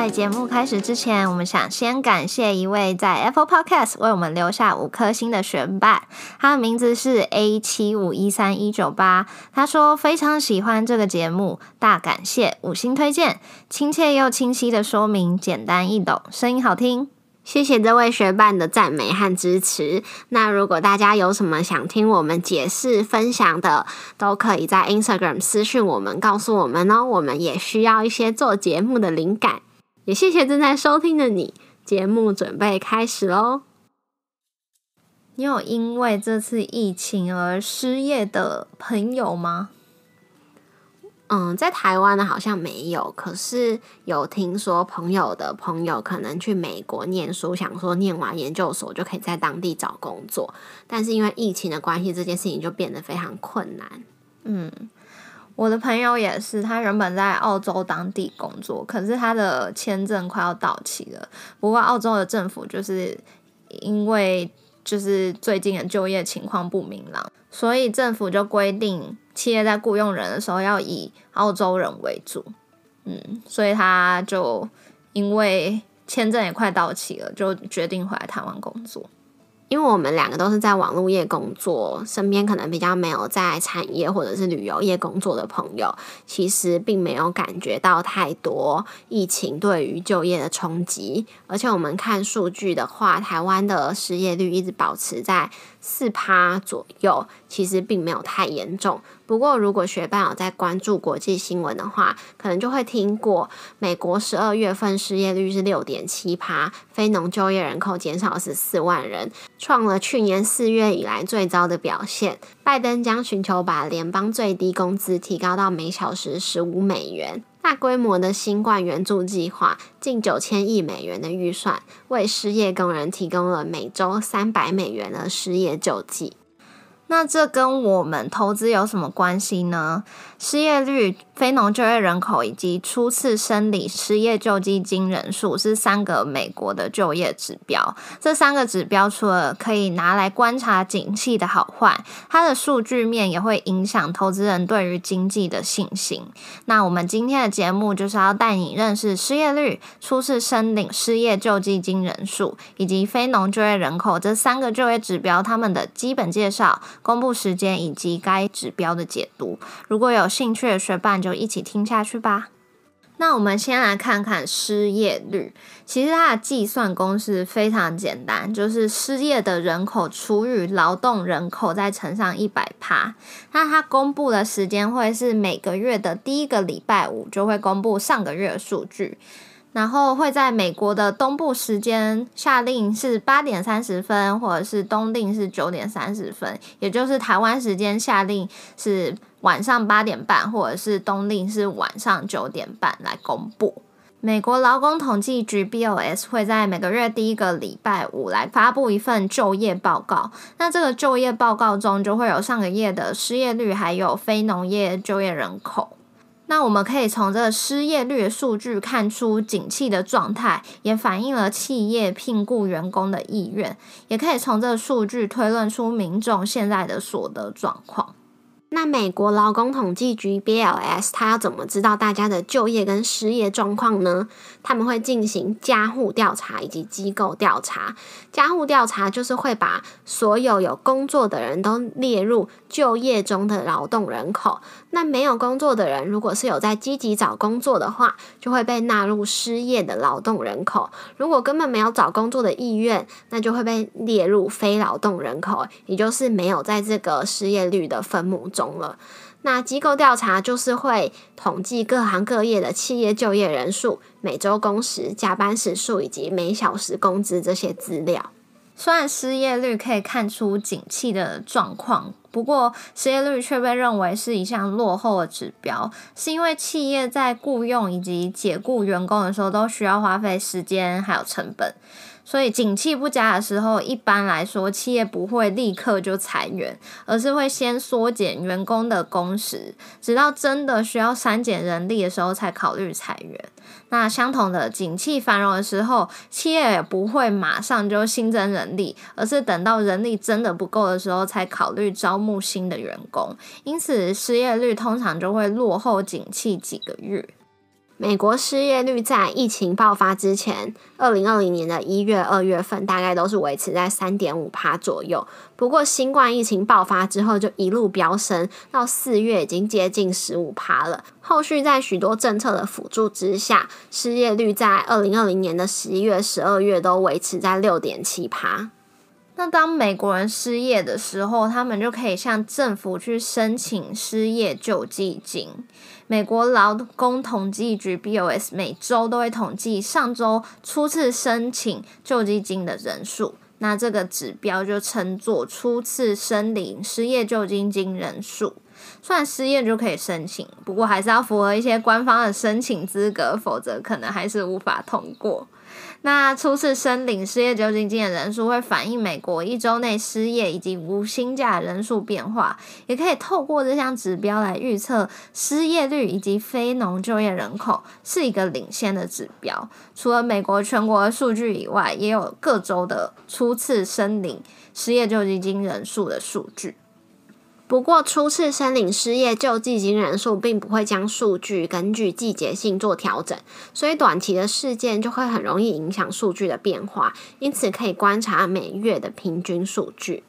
在节目开始之前，我们想先感谢一位在 Apple Podcast 为我们留下五颗星的学伴，他的名字是 A 七五一三一九八。他说非常喜欢这个节目，大感谢五星推荐，亲切又清晰的说明，简单易懂，声音好听。谢谢这位学伴的赞美和支持。那如果大家有什么想听我们解释分享的，都可以在 Instagram 私讯我们，告诉我们哦。我们也需要一些做节目的灵感。也谢谢正在收听的你，节目准备开始喽。你有因为这次疫情而失业的朋友吗？嗯，在台湾呢好像没有，可是有听说朋友的朋友可能去美国念书，想说念完研究所就可以在当地找工作，但是因为疫情的关系，这件事情就变得非常困难。嗯。我的朋友也是，他原本在澳洲当地工作，可是他的签证快要到期了。不过澳洲的政府就是因为就是最近的就业情况不明朗，所以政府就规定企业在雇佣人的时候要以澳洲人为主。嗯，所以他就因为签证也快到期了，就决定回来台湾工作。因为我们两个都是在网络业工作，身边可能比较没有在产业或者是旅游业工作的朋友，其实并没有感觉到太多疫情对于就业的冲击。而且我们看数据的话，台湾的失业率一直保持在四趴左右，其实并没有太严重。不过，如果学伴有在关注国际新闻的话，可能就会听过美国十二月份失业率是六点七趴，非农就业人口减少十四万人，创了去年四月以来最糟的表现。拜登将寻求把联邦最低工资提高到每小时十五美元。大规模的新冠援助计划，近九千亿美元的预算，为失业工人提供了每周三百美元的失业救济。那这跟我们投资有什么关系呢？失业率、非农就业人口以及初次申领失业救济金人数是三个美国的就业指标。这三个指标除了可以拿来观察景气的好坏，它的数据面也会影响投资人对于经济的信心。那我们今天的节目就是要带你认识失业率、初次申领失业救济金人数以及非农就业人口这三个就业指标，他们的基本介绍。公布时间以及该指标的解读，如果有兴趣的学伴就一起听下去吧。那我们先来看看失业率，其实它的计算公式非常简单，就是失业的人口除以劳动人口再乘上一百趴。那它公布的时间会是每个月的第一个礼拜五，就会公布上个月的数据。然后会在美国的东部时间下令是八点三十分，或者是东令是九点三十分，也就是台湾时间下令是晚上八点半，或者是东令是晚上九点半来公布。美国劳工统计局 BOS 会在每个月第一个礼拜五来发布一份就业报告，那这个就业报告中就会有上个月的失业率，还有非农业就业人口。那我们可以从这失业率数据看出景气的状态，也反映了企业聘雇员工的意愿，也可以从这数据推论出民众现在的所得状况。那美国劳工统计局 BLS，他要怎么知道大家的就业跟失业状况呢？他们会进行家户调查以及机构调查。家户调查就是会把所有有工作的人都列入就业中的劳动人口。那没有工作的人，如果是有在积极找工作的话，就会被纳入失业的劳动人口。如果根本没有找工作的意愿，那就会被列入非劳动人口，也就是没有在这个失业率的分母。中了，那机构调查就是会统计各行各业的企业就业人数、每周工时、加班时数以及每小时工资这些资料。虽然失业率可以看出景气的状况，不过失业率却被认为是一项落后的指标，是因为企业在雇佣以及解雇员工的时候都需要花费时间还有成本。所以景气不佳的时候，一般来说企业不会立刻就裁员，而是会先缩减员工的工时，直到真的需要删减人力的时候才考虑裁员。那相同的，景气繁荣的时候，企业也不会马上就新增人力，而是等到人力真的不够的时候才考虑招募新的员工。因此，失业率通常就会落后景气几个月。美国失业率在疫情爆发之前，二零二零年的一月、二月份大概都是维持在三点五趴左右。不过，新冠疫情爆发之后，就一路飙升到四月已经接近十五趴了。后续在许多政策的辅助之下，失业率在二零二零年的十一月、十二月都维持在六点七趴。那当美国人失业的时候，他们就可以向政府去申请失业救济金。美国劳工统计局 （BOS） 每周都会统计上周初次申请救济金的人数，那这个指标就称作初次申领失业救济金人数。虽然失业就可以申请，不过还是要符合一些官方的申请资格，否则可能还是无法通过。那初次申领失业救济金的人数会反映美国一周内失业以及无薪假人数变化，也可以透过这项指标来预测失业率以及非农就业人口是一个领先的指标。除了美国全国的数据以外，也有各州的初次申领失业救济金人数的数据。不过，初次申领失业救济金人数并不会将数据根据季节性做调整，所以短期的事件就会很容易影响数据的变化。因此，可以观察每月的平均数据。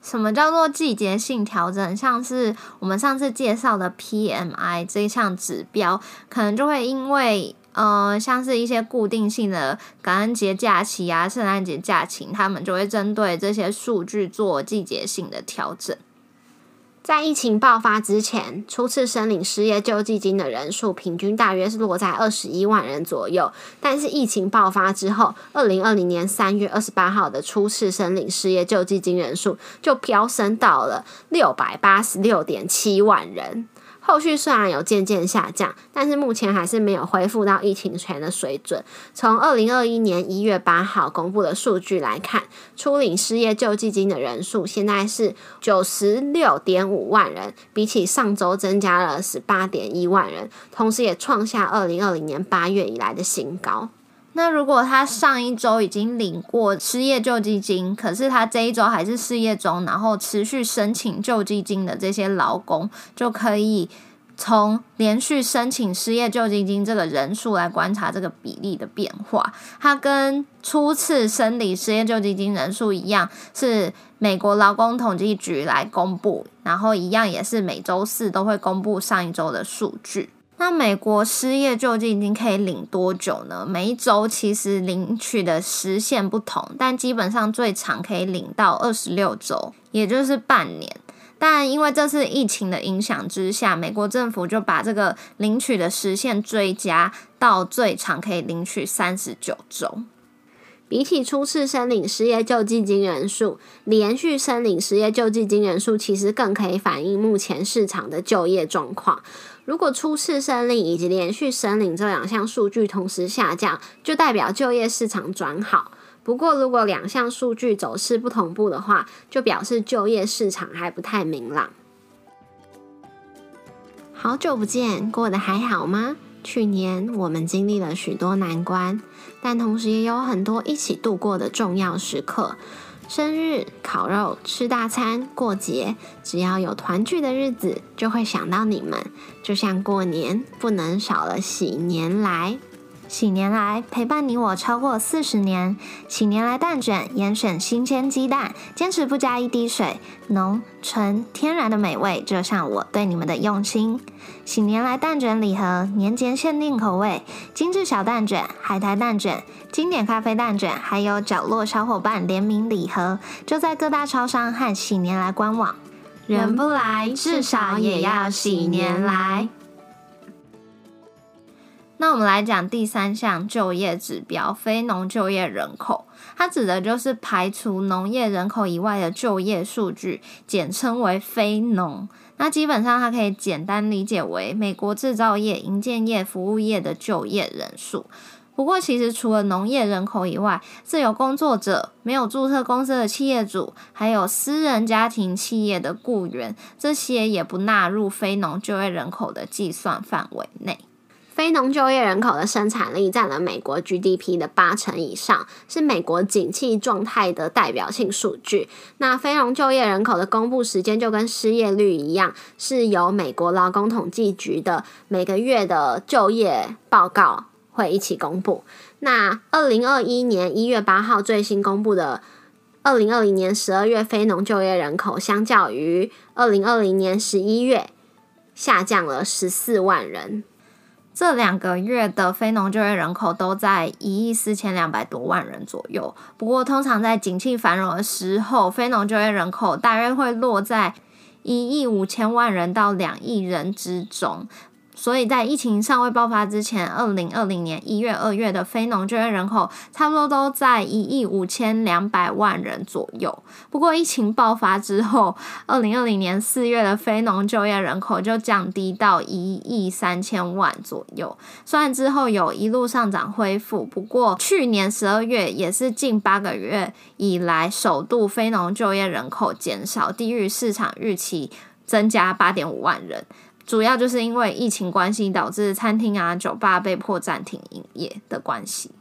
什么叫做季节性调整？像是我们上次介绍的 PMI 这一项指标，可能就会因为呃，像是一些固定性的感恩节假期啊、圣诞节假期，他们就会针对这些数据做季节性的调整。在疫情爆发之前，初次申领失业救济金的人数平均大约是落在二十一万人左右。但是疫情爆发之后，二零二零年三月二十八号的初次申领失业救济金人数就飙升到了六百八十六点七万人。后续虽然有渐渐下降，但是目前还是没有恢复到疫情前的水准。从二零二一年一月八号公布的数据来看，初领失业救济金的人数现在是九十六点五万人，比起上周增加了十八点一万人，同时也创下二零二零年八月以来的新高。那如果他上一周已经领过失业救济金，可是他这一周还是失业中，然后持续申请救济金的这些劳工，就可以从连续申请失业救济金这个人数来观察这个比例的变化。它跟初次申领失业救济金人数一样，是美国劳工统计局来公布，然后一样也是每周四都会公布上一周的数据。那美国失业救济金可以领多久呢？每一周其实领取的时限不同，但基本上最长可以领到二十六周，也就是半年。但因为这次疫情的影响之下，美国政府就把这个领取的时限追加到最长可以领取三十九周。比起初次申领失业救济金人数，连续申领失业救济金人数其实更可以反映目前市场的就业状况。如果初次申领以及连续申领这两项数据同时下降，就代表就业市场转好。不过，如果两项数据走势不同步的话，就表示就业市场还不太明朗。好久不见，过得还好吗？去年我们经历了许多难关，但同时也有很多一起度过的重要时刻。生日、烤肉、吃大餐、过节，只要有团聚的日子，就会想到你们。就像过年，不能少了喜年来。喜年来陪伴你我超过四十年，喜年来蛋卷严选新鲜鸡蛋，坚持不加一滴水，浓纯天然的美味，就像我对你们的用心。喜年来蛋卷礼盒，年节限定口味，精致小蛋卷、海苔蛋卷、经典咖啡蛋卷，还有角落小伙伴联名礼盒，就在各大超商和喜年来官网。人不来，至少也要喜年来。那我们来讲第三项就业指标——非农就业人口。它指的就是排除农业人口以外的就业数据，简称为非农。那基本上它可以简单理解为美国制造业、营建业、服务业的就业人数。不过，其实除了农业人口以外，自由工作者、没有注册公司的企业主，还有私人家庭企业的雇员，这些也不纳入非农就业人口的计算范围内。非农就业人口的生产力占了美国 GDP 的八成以上，是美国景气状态的代表性数据。那非农就业人口的公布时间就跟失业率一样，是由美国劳工统计局的每个月的就业报告会一起公布。那二零二一年一月八号最新公布的二零二零年十二月非农就业人口，相较于二零二零年十一月下降了十四万人。这两个月的非农就业人口都在一亿四千两百多万人左右。不过，通常在景气繁荣的时候，非农就业人口大约会落在一亿五千万人到两亿人之中。所以在疫情尚未爆发之前，二零二零年一月、二月的非农就业人口差不多都在一亿五千两百万人左右。不过疫情爆发之后，二零二零年四月的非农就业人口就降低到一亿三千万左右。虽然之后有一路上涨恢复，不过去年十二月也是近八个月以来首度非农就业人口减少，低于市场预期增加八点五万人。主要就是因为疫情关系，导致餐厅啊、酒吧被迫暂停营业的关系。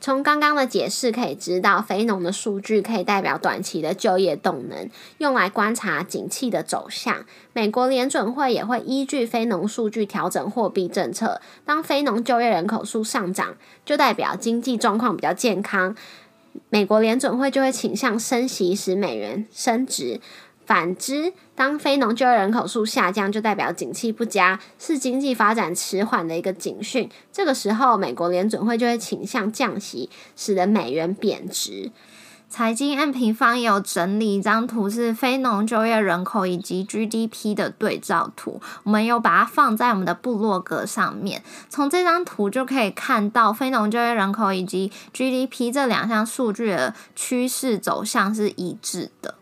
从刚刚的解释可以知道，非农的数据可以代表短期的就业动能，用来观察景气的走向。美国联准会也会依据非农数据调整货币政策。当非农就业人口数上涨，就代表经济状况比较健康，美国联准会就会倾向升息，使美元升值。反之，当非农就业人口数下降，就代表景气不佳，是经济发展迟缓的一个警讯。这个时候，美国联准会就会倾向降息，使得美元贬值。财经 M 平方也有整理一张图，是非农就业人口以及 GDP 的对照图。我们有把它放在我们的部落格上面。从这张图就可以看到，非农就业人口以及 GDP 这两项数据的趋势走向是一致的。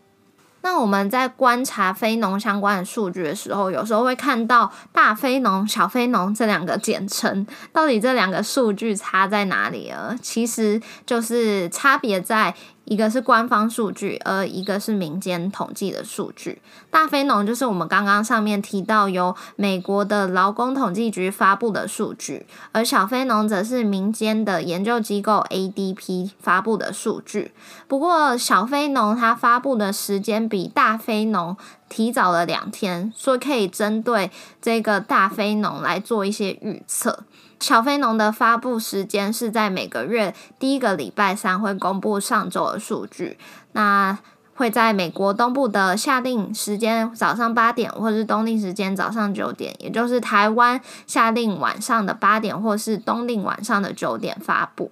那我们在观察非农相关的数据的时候，有时候会看到大非农、小非农这两个简称，到底这两个数据差在哪里了？其实就是差别在。一个是官方数据，而一个是民间统计的数据。大非农就是我们刚刚上面提到由美国的劳工统计局发布的数据，而小非农则是民间的研究机构 ADP 发布的数据。不过小非农它发布的时间比大非农提早了两天，所以可以针对这个大非农来做一些预测。小非农的发布时间是在每个月第一个礼拜三会公布上周的数据，那会在美国东部的夏令时间早上八点，或是冬令时间早上九点，也就是台湾夏令晚上的八点，或是冬令晚上的九点发布。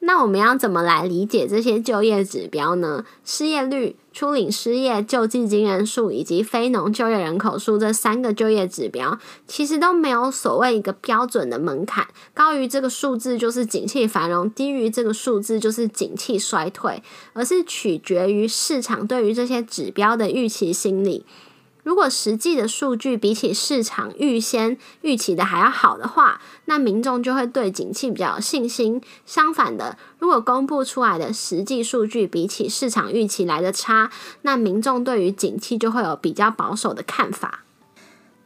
那我们要怎么来理解这些就业指标呢？失业率、初领失业救济金人数以及非农就业人口数这三个就业指标，其实都没有所谓一个标准的门槛，高于这个数字就是景气繁荣，低于这个数字就是景气衰退，而是取决于市场对于这些指标的预期心理。如果实际的数据比起市场预先预期的还要好的话，那民众就会对景气比较有信心。相反的，如果公布出来的实际数据比起市场预期来的差，那民众对于景气就会有比较保守的看法。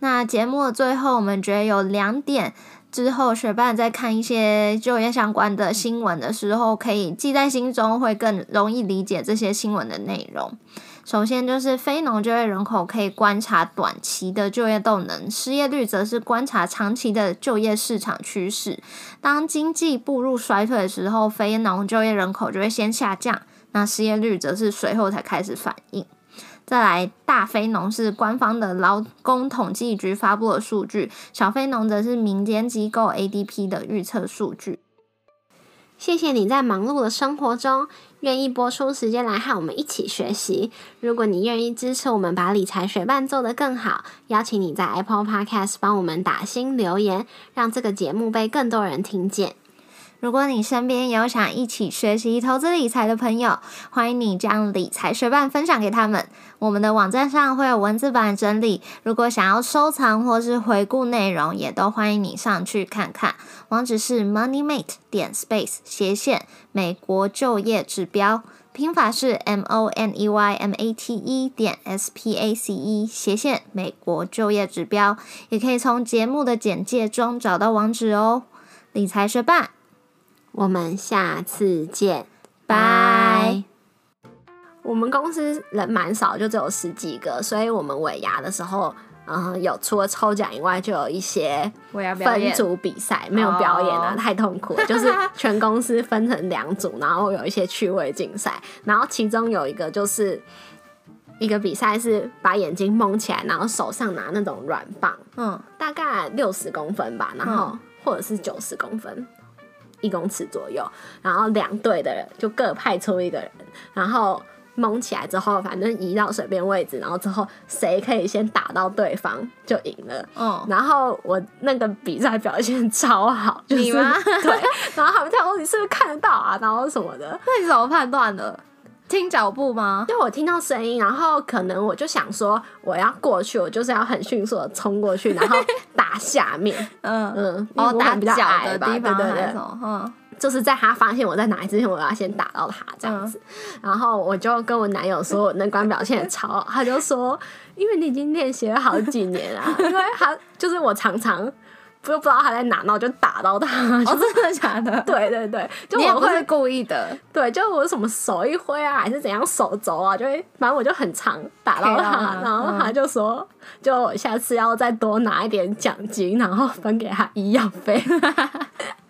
那节目的最后，我们觉得有两点，之后学伴在看一些就业相关的新闻的时候，可以记在心中，会更容易理解这些新闻的内容。首先就是非农就业人口可以观察短期的就业动能，失业率则是观察长期的就业市场趋势。当经济步入衰退的时候，非农就业人口就会先下降，那失业率则是随后才开始反应。再来，大非农是官方的劳工统计局发布的数据，小非农则是民间机构 ADP 的预测数据。谢谢你在忙碌的生活中愿意播出时间来和我们一起学习。如果你愿意支持我们把理财学伴做得更好，邀请你在 Apple Podcast 帮我们打新留言，让这个节目被更多人听见。如果你身边有想一起学习投资理财的朋友，欢迎你将理财学伴分享给他们。我们的网站上会有文字版整理，如果想要收藏或是回顾内容，也都欢迎你上去看看。网址是 moneymate 点 space 斜线美国就业指标，拼法是 m o n e y m a t e 点 s p a c e 斜线美国就业指标，也可以从节目的简介中找到网址哦。理财学伴，我们下次见，拜。我们公司人蛮少，就只有十几个，所以我们尾牙的时候，嗯，有除了抽奖以外，就有一些分组比赛，没有表演啊，太痛苦了。就是全公司分成两组，然后有一些趣味竞赛，然后其中有一个就是一个比赛是把眼睛蒙起来，然后手上拿那种软棒，嗯，大概六十公分吧，然后或者是九十公分，一公尺左右，然后两队的人就各派出一个人，然后。蒙起来之后，反正移到随便位置，然后之后谁可以先打到对方就赢了。嗯，然后我那个比赛表现超好，你吗？对，然后他们跳说你是不是看得到啊？然后什么的？那你怎么判断的？听脚步吗？就我听到声音，然后可能我就想说我要过去，我就是要很迅速的冲过去，然后打下面。嗯嗯，哦，打比较矮吧，对对对，嗯。就是在他发现我在哪里之前，我要先打到他这样子，然后我就跟我男友说，我那关表现超好，他就说，因为你已经练习了好几年啊，因为他就是我常常。不不知道他在哪，然后就打到他。哦，真的假的？对对对，就我会故意的。对，就我什么手一挥啊，还是怎样手肘啊，就会反正我就很常打到他，然后他就说，就下次要再多拿一点奖金，然后分给他医药费。